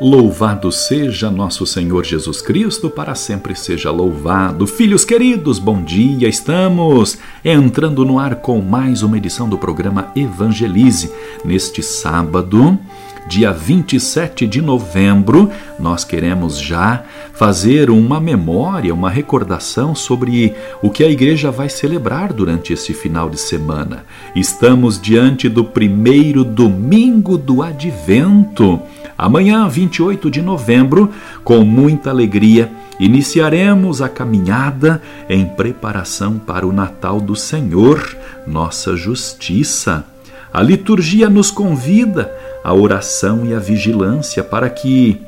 Louvado seja nosso Senhor Jesus Cristo, para sempre seja louvado. Filhos queridos, bom dia. Estamos entrando no ar com mais uma edição do programa Evangelize. Neste sábado, dia 27 de novembro, nós queremos já fazer uma memória, uma recordação sobre o que a igreja vai celebrar durante este final de semana. Estamos diante do primeiro domingo do advento. Amanhã, 28 de novembro, com muita alegria, iniciaremos a caminhada em preparação para o Natal do Senhor, nossa justiça. A liturgia nos convida à oração e à vigilância para que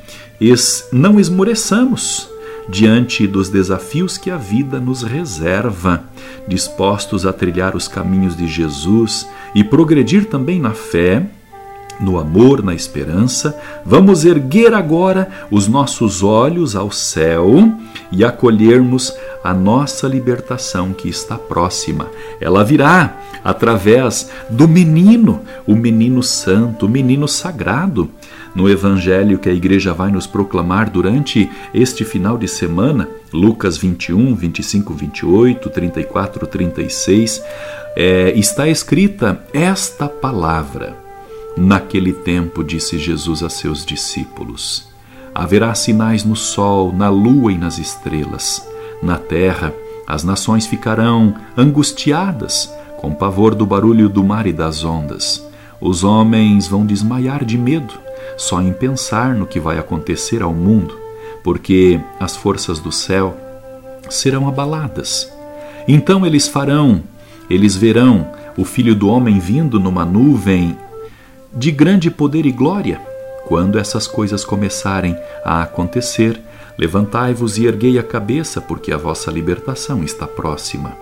não esmoreçamos diante dos desafios que a vida nos reserva, dispostos a trilhar os caminhos de Jesus e progredir também na fé no amor, na esperança, vamos erguer agora os nossos olhos ao céu e acolhermos a nossa libertação que está próxima. Ela virá através do menino, o menino santo, o menino sagrado. No evangelho que a igreja vai nos proclamar durante este final de semana, Lucas 21, 25, 28, 34, 36, é, está escrita esta palavra. Naquele tempo, disse Jesus a seus discípulos: Haverá sinais no sol, na lua e nas estrelas. Na terra, as nações ficarão angustiadas, com pavor do barulho do mar e das ondas. Os homens vão desmaiar de medo, só em pensar no que vai acontecer ao mundo, porque as forças do céu serão abaladas. Então eles farão, eles verão o filho do homem vindo numa nuvem de grande poder e glória. Quando essas coisas começarem a acontecer, levantai-vos e erguei a cabeça, porque a vossa libertação está próxima.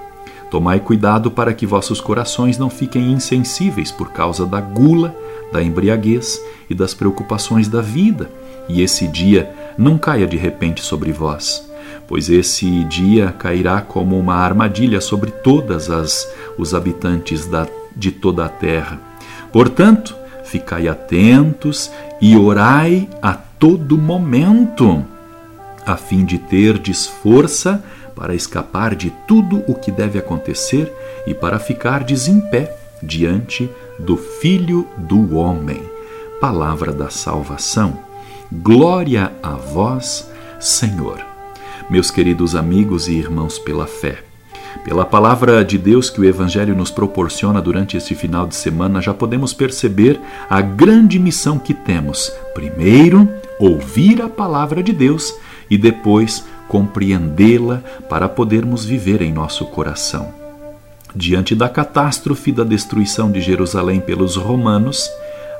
Tomai cuidado para que vossos corações não fiquem insensíveis por causa da gula, da embriaguez e das preocupações da vida, e esse dia não caia de repente sobre vós, pois esse dia cairá como uma armadilha sobre todas as os habitantes da, de toda a terra. Portanto, ficai atentos e orai a todo momento, a fim de terdes força para escapar de tudo o que deve acontecer e para ficardes em pé diante do Filho do Homem. Palavra da salvação. Glória a vós, Senhor. Meus queridos amigos e irmãos pela fé, pela palavra de Deus que o Evangelho nos proporciona durante este final de semana, já podemos perceber a grande missão que temos. Primeiro, ouvir a palavra de Deus e depois compreendê-la para podermos viver em nosso coração. Diante da catástrofe da destruição de Jerusalém pelos romanos,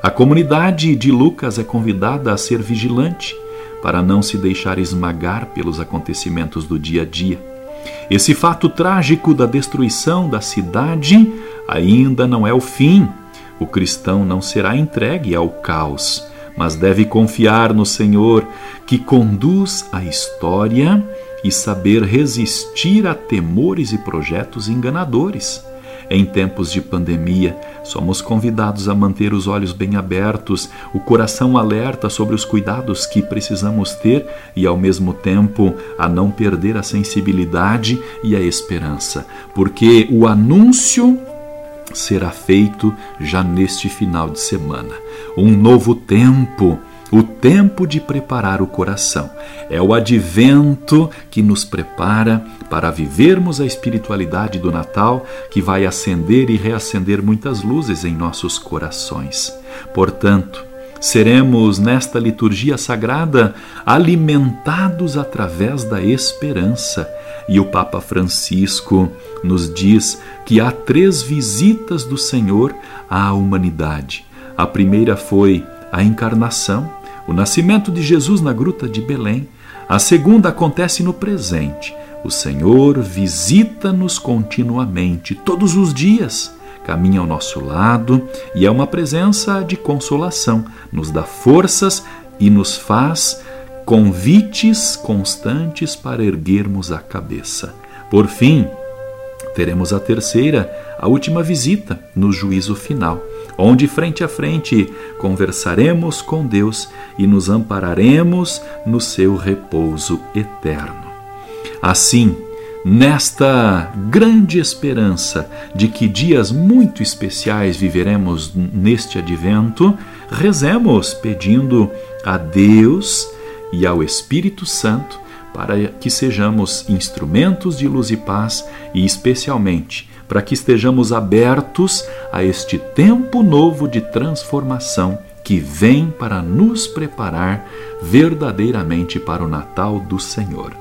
a comunidade de Lucas é convidada a ser vigilante para não se deixar esmagar pelos acontecimentos do dia a dia esse fato trágico da destruição da cidade ainda não é o fim. O cristão não será entregue ao caos, mas deve confiar no Senhor, que conduz a história e saber resistir a temores e projetos enganadores. Em tempos de pandemia, somos convidados a manter os olhos bem abertos, o coração alerta sobre os cuidados que precisamos ter e, ao mesmo tempo, a não perder a sensibilidade e a esperança, porque o anúncio será feito já neste final de semana. Um novo tempo o tempo de preparar o coração. É o advento que nos prepara para vivermos a espiritualidade do Natal, que vai acender e reacender muitas luzes em nossos corações. Portanto, seremos nesta liturgia sagrada alimentados através da esperança. E o Papa Francisco nos diz que há três visitas do Senhor à humanidade. A primeira foi a encarnação, o nascimento de Jesus na gruta de Belém. A segunda acontece no presente. O Senhor visita-nos continuamente, todos os dias, caminha ao nosso lado e é uma presença de consolação, nos dá forças e nos faz convites constantes para erguermos a cabeça. Por fim, teremos a terceira, a última visita no juízo final, onde frente a frente conversaremos com Deus e nos ampararemos no seu repouso eterno. Assim, nesta grande esperança de que dias muito especiais viveremos neste advento, rezemos pedindo a Deus e ao Espírito Santo para que sejamos instrumentos de luz e paz e, especialmente, para que estejamos abertos a este tempo novo de transformação que vem para nos preparar verdadeiramente para o Natal do Senhor.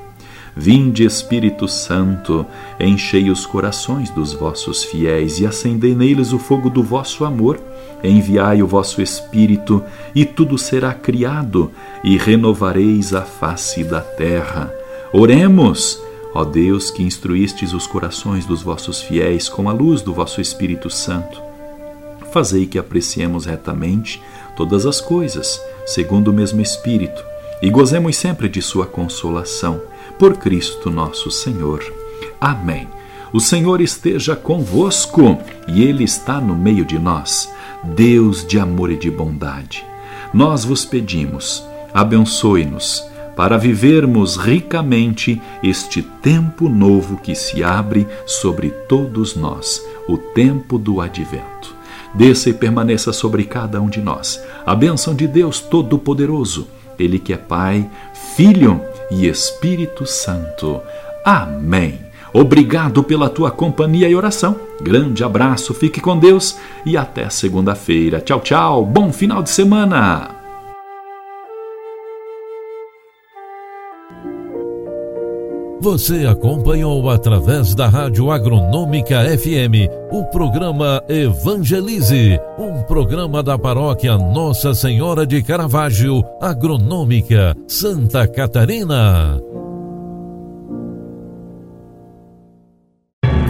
Vinde, Espírito Santo, enchei os corações dos vossos fiéis e acendei neles o fogo do vosso amor. Enviai o vosso Espírito, e tudo será criado, e renovareis a face da terra. Oremos, ó Deus, que instruístes os corações dos vossos fiéis com a luz do vosso Espírito Santo. Fazei que apreciemos retamente todas as coisas, segundo o mesmo Espírito, e gozemos sempre de Sua consolação. Por Cristo nosso Senhor. Amém. O Senhor esteja convosco e Ele está no meio de nós. Deus de amor e de bondade. Nós vos pedimos, abençoe-nos para vivermos ricamente este tempo novo que se abre sobre todos nós, o tempo do advento. Desça e permaneça sobre cada um de nós a bênção de Deus Todo-Poderoso, Ele que é Pai, Filho e Espírito Santo. Amém. Obrigado pela tua companhia e oração. Grande abraço, fique com Deus e até segunda-feira. Tchau, tchau. Bom final de semana. Você acompanhou através da Rádio Agronômica FM o programa Evangelize, um programa da paróquia Nossa Senhora de Caravaggio, Agronômica, Santa Catarina.